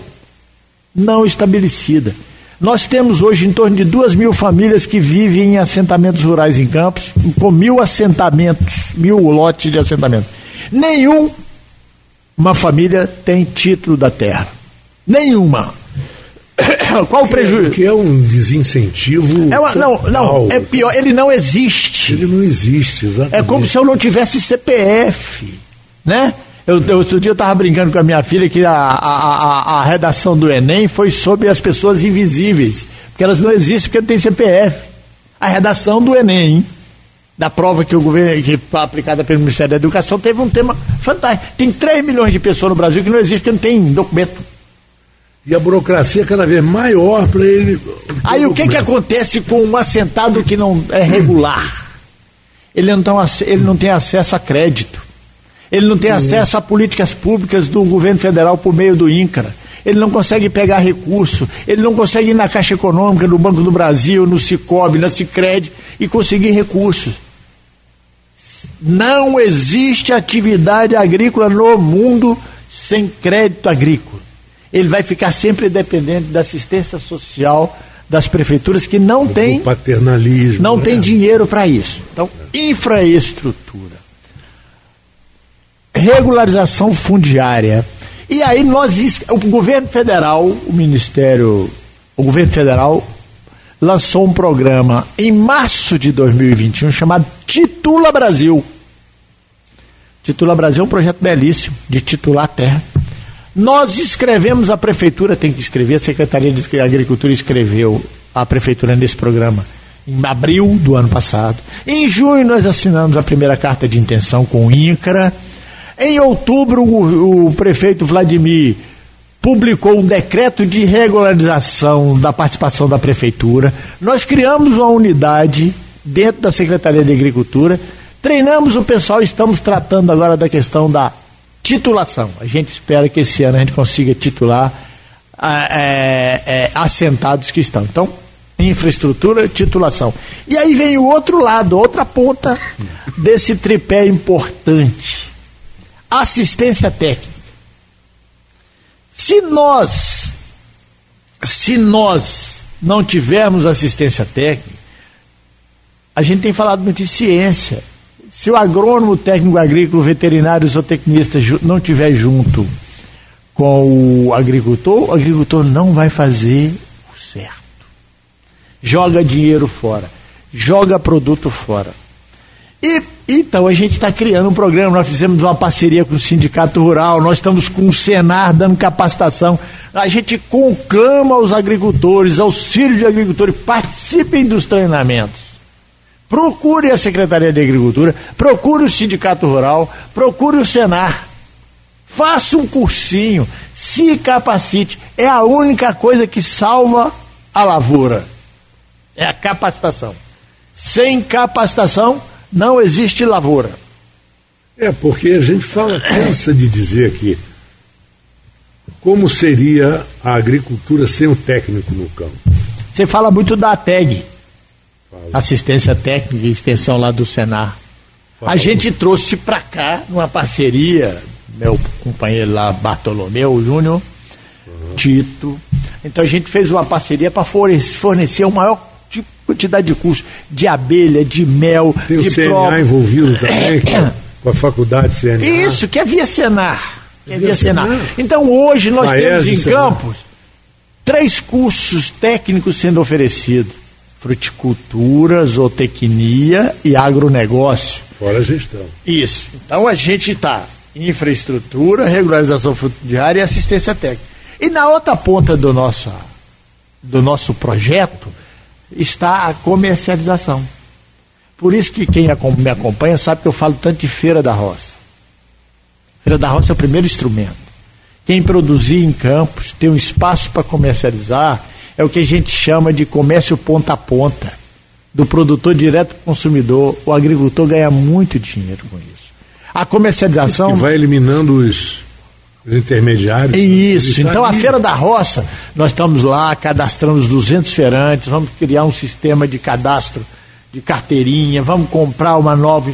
não estabelecida. Nós temos hoje em torno de duas mil famílias que vivem em assentamentos rurais em campos, com mil assentamentos, mil lotes de assentamento. Nenhum uma família tem título da terra. Nenhuma. Qual o prejuízo? Que é um desincentivo. É uma, não, não, é pior, ele não existe. Ele não existe, exatamente. É como se eu não tivesse CPF, né? Eu, eu, outro dia eu estava brincando com a minha filha que a, a, a, a, redação do Enem foi sobre as pessoas invisíveis, porque elas não existem porque não tem CPF. A redação do Enem, da prova que o governo, que foi aplicada pelo Ministério da Educação, teve um tema fantástico. Tem 3 milhões de pessoas no Brasil que não existem porque não tem documento. E a burocracia é cada vez maior para ele. Aí o que, que acontece com um assentado que não é regular? Ele não, tem, ele não tem acesso a crédito. Ele não tem uhum. acesso a políticas públicas do governo federal por meio do INCRA. Ele não consegue pegar recurso. Ele não consegue ir na Caixa Econômica, no Banco do Brasil, no Cicobi, na Cicred e conseguir recursos. Não existe atividade agrícola no mundo sem crédito agrícola ele vai ficar sempre dependente da assistência social das prefeituras que não tem paternalismo, não né? tem dinheiro para isso. Então, infraestrutura, regularização fundiária. E aí nós o governo federal, o ministério, o governo federal lançou um programa em março de 2021 chamado Titula Brasil. Titula Brasil é um projeto belíssimo de titular a terra nós escrevemos, a prefeitura tem que escrever, a Secretaria de Agricultura escreveu a prefeitura nesse programa em abril do ano passado. Em junho nós assinamos a primeira carta de intenção com o INCRA. Em outubro o, o prefeito Vladimir publicou um decreto de regularização da participação da prefeitura. Nós criamos uma unidade dentro da Secretaria de Agricultura, treinamos o pessoal, estamos tratando agora da questão da titulação. A gente espera que esse ano a gente consiga titular é, é, assentados que estão. Então, infraestrutura, titulação. E aí vem o outro lado, outra ponta desse tripé importante: assistência técnica. Se nós se nós não tivermos assistência técnica, a gente tem falado muito de ciência. Se o agrônomo, técnico agrícola, veterinário, zootecnista não tiver junto com o agricultor, o agricultor não vai fazer o certo. Joga dinheiro fora, joga produto fora. E então a gente está criando um programa, nós fizemos uma parceria com o Sindicato Rural, nós estamos com o Senar dando capacitação. A gente conclama os agricultores, auxílio de agricultores, participem dos treinamentos. Procure a Secretaria de Agricultura, procure o Sindicato Rural, procure o Senar. Faça um cursinho, se capacite. É a única coisa que salva a lavoura. É a capacitação. Sem capacitação, não existe lavoura. É, porque a gente fala, cansa de dizer aqui, como seria a agricultura sem o técnico no campo? Você fala muito da TEG, fala. assistência técnica e extensão lá do Senar. Fala. A gente trouxe para cá, numa parceria, meu companheiro lá, Bartolomeu Júnior, uhum. Tito. Então a gente fez uma parceria para fornecer o maior quantidade de cursos de abelha, de mel, Tem de o CNA prova. envolvido também, com a faculdade CNA. Isso, que é via Senar. Que é via Senar. Então hoje nós Faes temos em Senar. Campos três cursos técnicos sendo oferecidos: fruticultura, zootecnia e agronegócio. Fora a gestão. Isso. Então a gente está infraestrutura, regularização fundiária e assistência técnica. E na outra ponta do nosso, do nosso projeto, está a comercialização. Por isso que quem me acompanha sabe que eu falo tanto de Feira da Roça. Feira da Roça é o primeiro instrumento. Quem produzir em campos, tem um espaço para comercializar, é o que a gente chama de comércio ponta a ponta. Do produtor direto para o consumidor, o agricultor ganha muito dinheiro com isso. A comercialização. Que vai eliminando os intermediários. Isso. Então, a Feira da Roça, nós estamos lá, cadastramos 200 feirantes, vamos criar um sistema de cadastro de carteirinha, vamos comprar uma nova,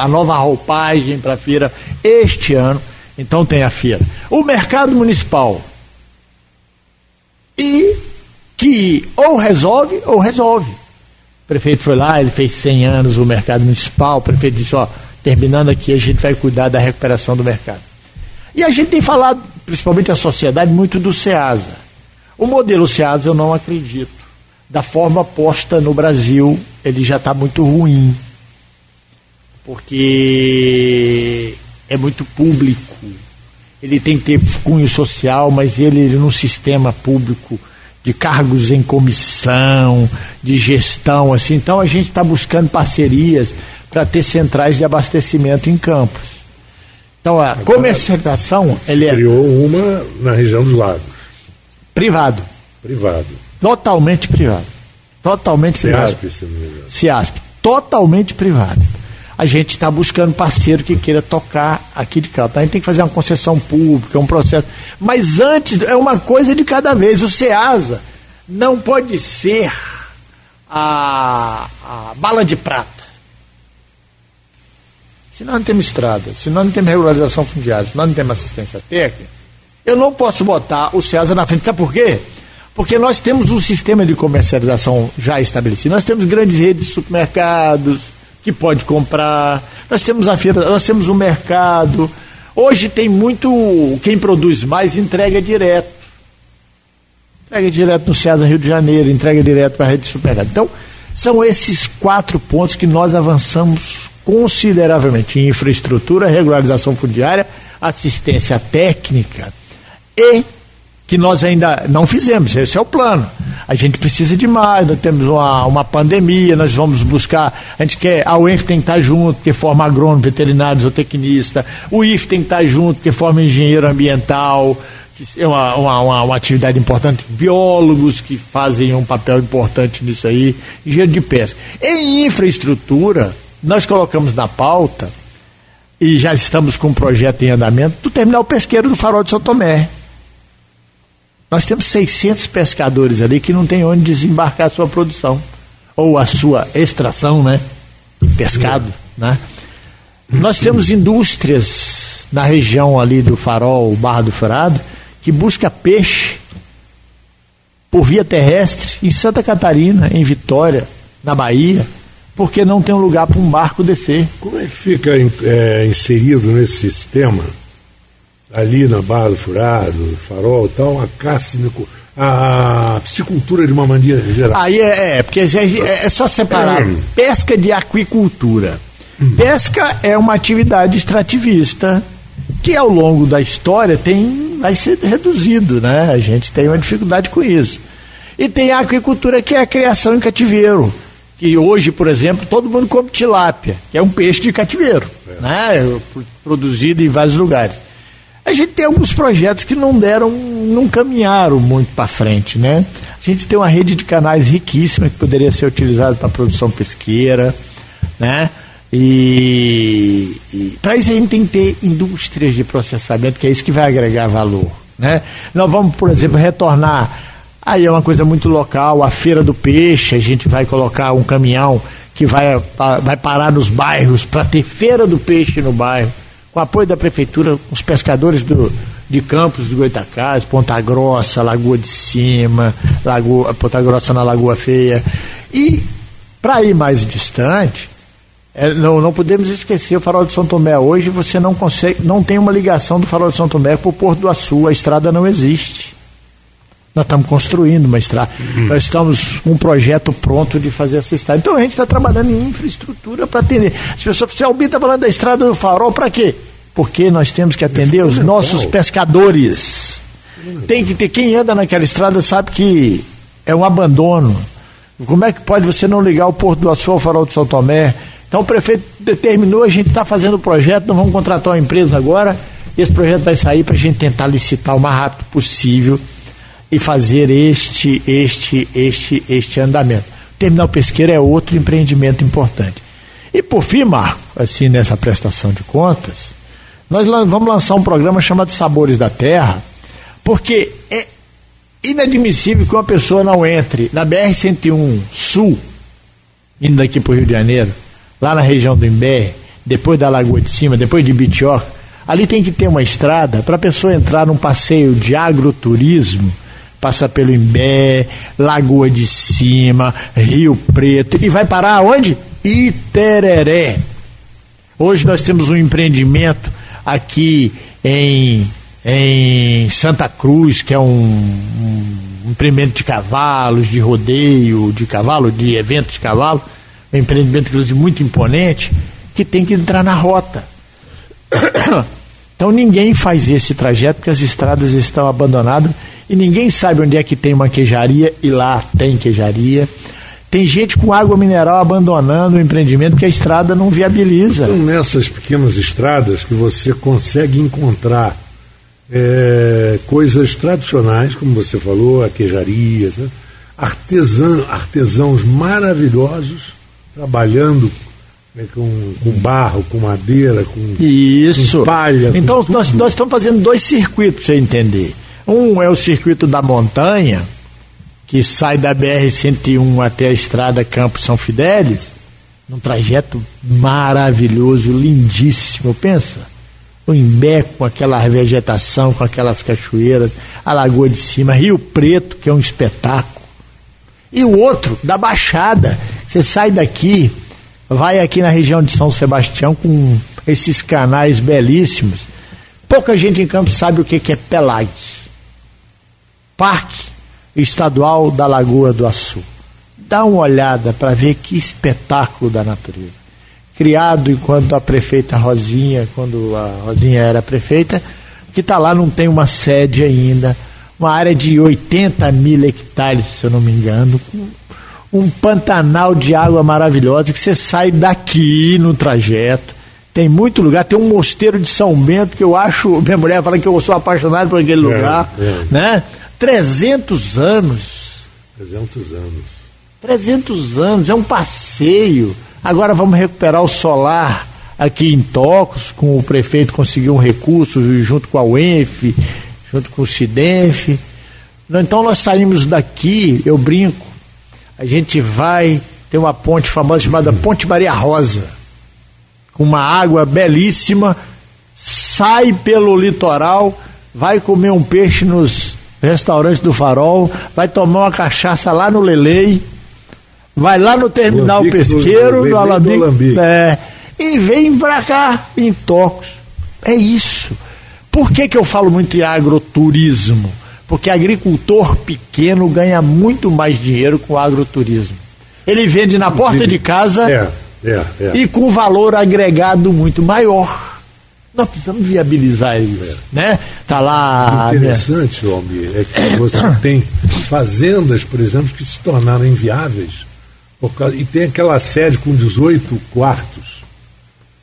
a nova roupagem para a feira este ano. Então, tem a feira. O mercado municipal. E que ou resolve ou resolve. O prefeito foi lá, ele fez 100 anos o mercado municipal, o prefeito disse: ó, terminando aqui, a gente vai cuidar da recuperação do mercado. E a gente tem falado, principalmente a sociedade, muito do SEASA. O modelo SEASA eu não acredito. Da forma posta no Brasil, ele já está muito ruim. Porque é muito público. Ele tem que ter cunho social, mas ele, ele num sistema público de cargos em comissão, de gestão, assim. Então a gente está buscando parcerias para ter centrais de abastecimento em campos. Então a Agora, comercialização ele é criou uma na região dos lagos. Privado. Privado. Totalmente privado. Totalmente Ciasp, privado. Se não. Ciasp. Totalmente privado. A gente está buscando parceiro que queira tocar aqui de cá. A gente tem que fazer uma concessão pública, um processo. Mas antes, é uma coisa de cada vez. O SEASA não pode ser a, a bala de prata. Se nós não temos estrada, se nós não temos regularização fundiária, se nós não temos assistência técnica, eu não posso botar o CEASA na frente. Sabe por quê? Porque nós temos um sistema de comercialização já estabelecido. Nós temos grandes redes de supermercados que pode comprar. Nós temos a feira, nós temos o um mercado. Hoje tem muito. Quem produz mais entrega direto. Entrega direto no César Rio de Janeiro, entrega direto para a rede de supermercado. Então, são esses quatro pontos que nós avançamos consideravelmente em infraestrutura, regularização fundiária, assistência técnica e que nós ainda não fizemos, esse é o plano. A gente precisa de mais, nós temos uma, uma pandemia, nós vamos buscar, a gente quer, a UENF tem que estar junto, porque forma agrônomo, veterinário, zootecnista, o IF tem que estar junto, porque forma engenheiro ambiental, que é uma, uma, uma, uma atividade importante, biólogos que fazem um papel importante nisso aí, engenheiro de pesca. Em infraestrutura, nós colocamos na pauta, e já estamos com um projeto em andamento, do terminal pesqueiro do Farol de São Tomé. Nós temos 600 pescadores ali que não tem onde desembarcar a sua produção, ou a sua extração, né? De pescado, né? Nós temos indústrias na região ali do Farol, Barra do Furado, que busca peixe por via terrestre em Santa Catarina, em Vitória, na Bahia, porque não tem um lugar para um barco descer. Como é que fica é, inserido nesse sistema, ali na Barra do Furado, Farol e tal, a caça, a piscicultura de uma maneira geral? Aí é, é porque é, é, só separar é. pesca de aquicultura. Hum. Pesca é uma atividade extrativista que ao longo da história tem vai ser reduzido, né? A gente tem uma dificuldade com isso. E tem a aquicultura que é a criação em cativeiro, que hoje, por exemplo, todo mundo come tilápia, que é um peixe de cativeiro, é. né? Produzido em vários lugares. A gente tem alguns projetos que não deram, não caminharam muito para frente, né? A gente tem uma rede de canais riquíssima que poderia ser utilizada para produção pesqueira, né? E, e para isso a gente tem que ter indústrias de processamento, que é isso que vai agregar valor. Né? Nós vamos, por exemplo, retornar. Aí é uma coisa muito local, a feira do peixe, a gente vai colocar um caminhão que vai, vai parar nos bairros para ter feira do peixe no bairro, com apoio da prefeitura, os pescadores do, de Campos do Goitacás, Ponta Grossa, Lagoa de Cima, Lagoa, Ponta Grossa na Lagoa Feia. E para ir mais distante, é, não, não podemos esquecer o Farol de São Tomé. Hoje você não consegue, não tem uma ligação do Farol de São Tomé para o Porto do Açu. A estrada não existe. Nós estamos construindo uma estrada. Uhum. Nós estamos com um projeto pronto de fazer essa estrada. Então a gente está trabalhando em infraestrutura para atender. As pessoas, você Albi está falando da estrada do Farol para quê? Porque nós temos que atender os nossos pescadores. Tem que ter quem anda naquela estrada sabe que é um abandono. Como é que pode você não ligar o Porto do Açu ao Farol de São Tomé? Então o prefeito determinou, a gente está fazendo o projeto, nós vamos contratar uma empresa agora, esse projeto vai sair para a gente tentar licitar o mais rápido possível e fazer este, este, este, este andamento. O terminal pesqueiro é outro empreendimento importante. E por fim, Marco, assim nessa prestação de contas, nós vamos lançar um programa chamado Sabores da Terra, porque é inadmissível que uma pessoa não entre na BR-101 Sul, indo daqui para o Rio de Janeiro, lá na região do Imbé, depois da Lagoa de Cima, depois de Bitioca, ali tem que ter uma estrada para a pessoa entrar num passeio de agroturismo, passa pelo Imbé, Lagoa de Cima, Rio Preto e vai parar onde? Itereré. Hoje nós temos um empreendimento aqui em, em Santa Cruz, que é um, um empreendimento de cavalos, de rodeio de cavalo, de eventos de cavalo, um empreendimento, inclusive, muito imponente, que tem que entrar na rota. Então ninguém faz esse trajeto porque as estradas estão abandonadas e ninguém sabe onde é que tem uma queijaria e lá tem queijaria. Tem gente com água mineral abandonando o empreendimento porque a estrada não viabiliza. São nessas pequenas estradas que você consegue encontrar é, coisas tradicionais, como você falou, a queijaria, artesã, artesãos maravilhosos trabalhando né, com, com, barro, com madeira, com, Isso. com palha. Então, nós, nós estamos fazendo dois circuitos, para você entender. Um é o circuito da montanha, que sai da BR-101 até a estrada Campo São Fidélis, num trajeto maravilhoso, lindíssimo, pensa. O Imbé com aquela vegetação, com aquelas cachoeiras, a Lagoa de Cima, Rio Preto, que é um espetáculo. E o outro, da Baixada, você sai daqui, vai aqui na região de São Sebastião com esses canais belíssimos. Pouca gente em campo sabe o que, é Pelagues. Parque Estadual da Lagoa do Açu. Dá uma olhada para ver que espetáculo da natureza. Criado enquanto a prefeita Rosinha, quando a Rosinha era prefeita, que está lá, não tem uma sede ainda. Uma área de 80 mil hectares, se eu não me engano, com um pantanal de água maravilhosa que você sai daqui no trajeto. Tem muito lugar, tem um mosteiro de São Bento que eu acho, minha mulher fala que eu sou apaixonado por aquele é, lugar, é. né? 300 anos. 300 anos. 300 anos, é um passeio. Agora vamos recuperar o solar aqui em Tocos, com o prefeito conseguiu um recurso junto com a UENF, junto com o CIDENF. Então nós saímos daqui, eu brinco, a gente vai ter uma ponte famosa chamada Ponte Maria Rosa, com uma água belíssima, sai pelo litoral, vai comer um peixe nos restaurante do Farol, vai tomar uma cachaça lá no Lelei, vai lá no terminal Lambique pesqueiro, do, no Alambique, é, e vem pra cá em Tocos. É isso. Por que, que eu falo muito em agroturismo? Porque agricultor pequeno ganha muito mais dinheiro com agroturismo. Ele vende na porta de casa é, é, é. e com valor agregado muito maior. Nós precisamos viabilizar é. né? Tá lá. O interessante, né? Almir, é que você tem fazendas, por exemplo, que se tornaram inviáveis causa, e tem aquela sede com 18 quartos.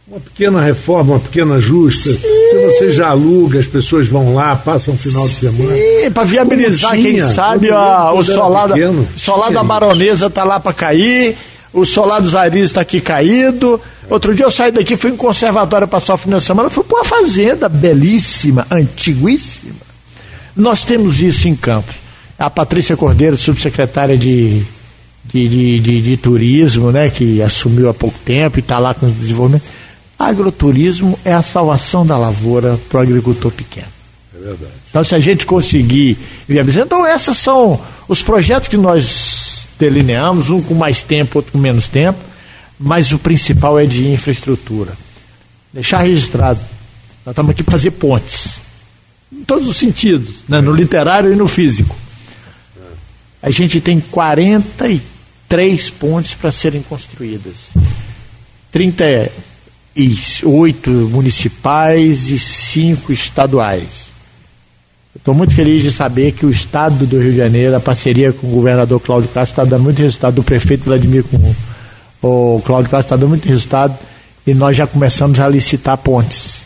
Uma pequena reforma, uma pequena justa. Sim. Se você já aluga, as pessoas vão lá, passam o final Sim, de semana. para viabilizar, tinha, quem sabe, ó, o solar, pequeno, da, solar da baronesa tá lá para cair o solar dos Aris está aqui caído. Outro dia eu saí daqui, fui em conservatório passar o final de semana, fui para uma fazenda belíssima, antiguíssima. Nós temos isso em Campos. A Patrícia Cordeiro, subsecretária de, de, de, de, de turismo, né, que assumiu há pouco tempo e está lá com o desenvolvimento. Agroturismo é a salvação da lavoura para o agricultor pequeno. É verdade. Então, se a gente conseguir viabilizar. Então, esses são os projetos que nós delineamos, um com mais tempo, outro com menos tempo, mas o principal é de infraestrutura. Deixar registrado. Nós estamos aqui para fazer pontes. Em todos os sentidos, né? no literário e no físico. A gente tem 43 pontes para serem construídas. 38 municipais e 5 estaduais. Estou muito feliz de saber que o Estado do Rio de Janeiro, a parceria com o governador Cláudio Castro, está dando muito resultado, do prefeito Vladimir com o Cláudio Castro está dando muito resultado e nós já começamos a licitar pontes.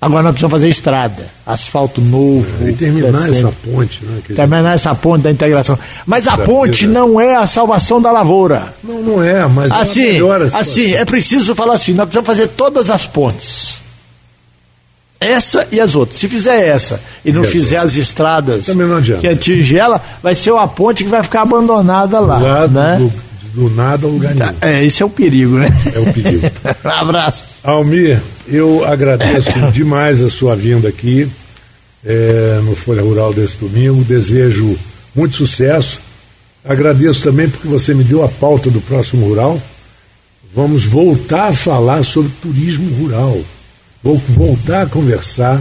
Agora nós precisamos fazer estrada, asfalto novo. E terminar essa ponte, né? Terminar essa ponte da integração. Mas a ponte não é a salvação da lavoura. Não, não é, mas assim, é assim, é preciso falar assim, nós precisamos fazer todas as pontes. Essa e as outras. Se fizer essa e não fizer as estradas que atinge ela, vai ser uma ponte que vai ficar abandonada lá. Lado né? do, do nada ao lugar nenhum. É, esse é o perigo, né? É o perigo. um abraço. Almir, eu agradeço demais a sua vinda aqui é, no Folha Rural desse domingo. Desejo muito sucesso. Agradeço também porque você me deu a pauta do próximo rural. Vamos voltar a falar sobre turismo rural. Vou voltar a conversar,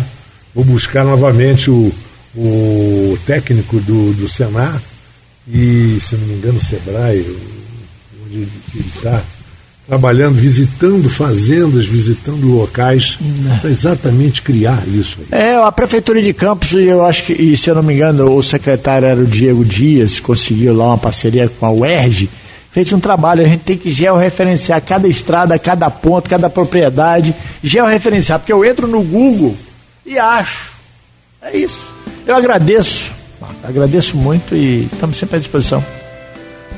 vou buscar novamente o, o técnico do, do Senar e, se não me engano, o Sebrae, onde ele está, trabalhando, visitando fazendas, visitando locais, para exatamente criar isso. Aí. É, a Prefeitura de Campos, eu acho que, e se eu não me engano, o secretário era o Diego Dias, conseguiu lá uma parceria com a UERJ, fez um trabalho, a gente tem que georreferenciar cada estrada, cada ponto, cada propriedade, georreferenciar, porque eu entro no Google e acho. É isso. Eu agradeço, agradeço muito e estamos sempre à disposição.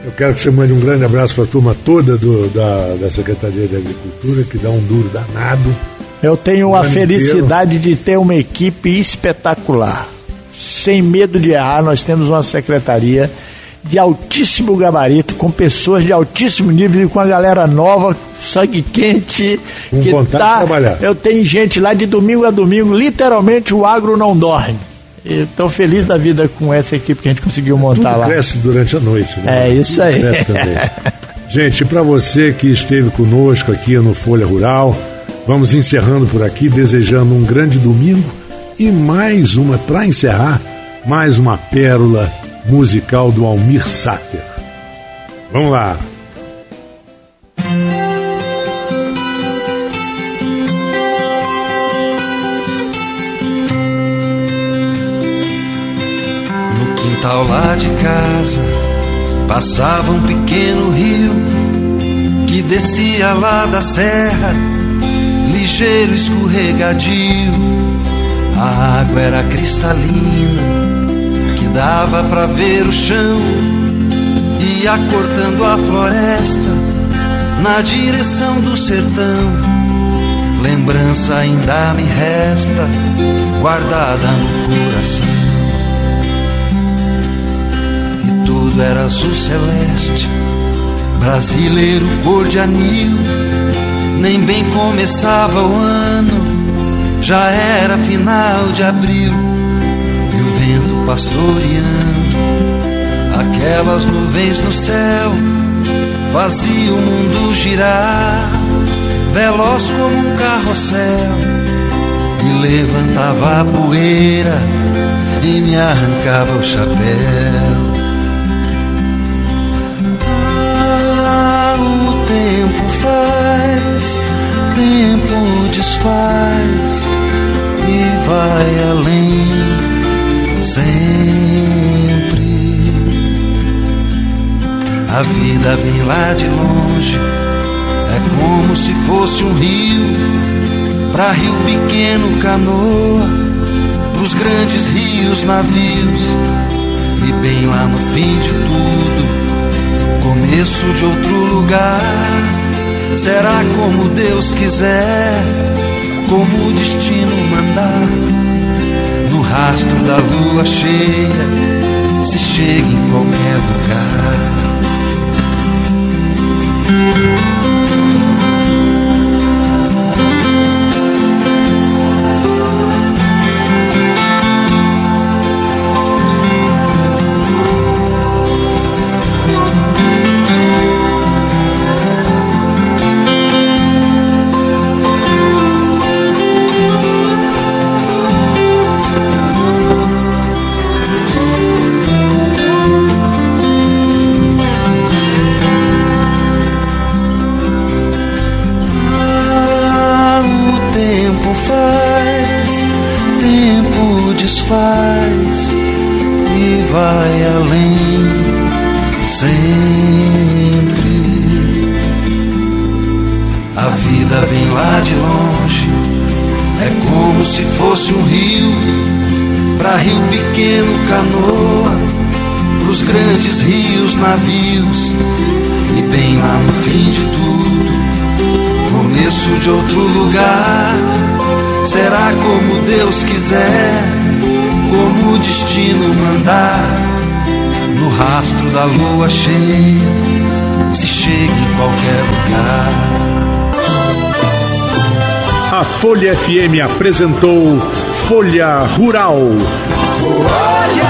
Eu quero que você mande um grande abraço para a turma toda do, da, da Secretaria de Agricultura, que dá um duro danado. Eu tenho a felicidade inteiro. de ter uma equipe espetacular. Sem medo de errar, nós temos uma secretaria de altíssimo gabarito, com pessoas de altíssimo nível e com a galera nova, sangue quente, com que tá. Trabalhar. Eu tenho gente lá de domingo a domingo, literalmente o agro não dorme. Estou feliz da vida com essa equipe que a gente conseguiu montar Tudo lá. cresce durante a noite. Né? É isso aí. gente, para você que esteve conosco aqui no Folha Rural, vamos encerrando por aqui, desejando um grande domingo e mais uma, para encerrar, mais uma pérola musical do Almir Sater. Vamos lá. No quintal lá de casa passava um pequeno rio que descia lá da serra, ligeiro escorregadio. A água era cristalina dava para ver o chão, ia cortando a floresta na direção do sertão. Lembrança ainda me resta, guardada no coração. E tudo era azul celeste, brasileiro cor de anil. Nem bem começava o ano, já era final de abril pastoreando. Aquelas nuvens no céu faziam o mundo girar, veloz como um carrossel, e levantava a poeira e me arrancava o chapéu. Ah, o tempo faz, tempo desfaz e vai além sempre. A vida vem lá de longe, é como se fosse um rio, pra rio pequeno canoa, pros grandes rios navios, e bem lá no fim de tudo, começo de outro lugar. Será como Deus quiser, como o destino mandar. Rastro da lua cheia, se chega em qualquer lugar. Da lua cheia se chega em qualquer lugar. A Folha FM apresentou Folha Rural. Rural.